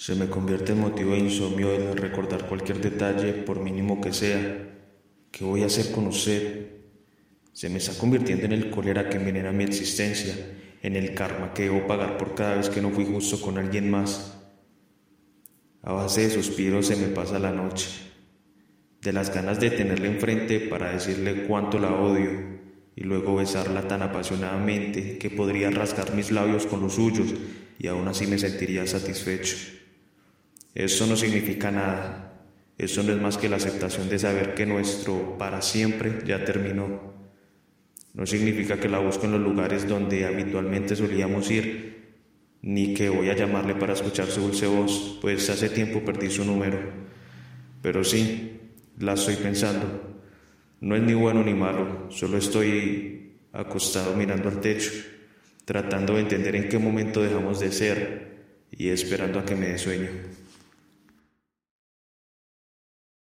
Se me convierte en motivo de insomnio el recordar cualquier detalle, por mínimo que sea. ¿Qué voy a hacer con usted? Se me está convirtiendo en el cólera que envenena mi existencia, en el karma que debo pagar por cada vez que no fui justo con alguien más. A base de suspiros se me pasa la noche, de las ganas de tenerla enfrente para decirle cuánto la odio y luego besarla tan apasionadamente que podría rasgar mis labios con los suyos y aún así me sentiría satisfecho. Eso no significa nada. Eso no es más que la aceptación de saber que nuestro para siempre ya terminó. No significa que la busco en los lugares donde habitualmente solíamos ir, ni que voy a llamarle para escuchar su dulce voz, pues hace tiempo perdí su número. Pero sí, la estoy pensando. No es ni bueno ni malo, solo estoy acostado mirando al techo, tratando de entender en qué momento dejamos de ser y esperando a que me dé sueño.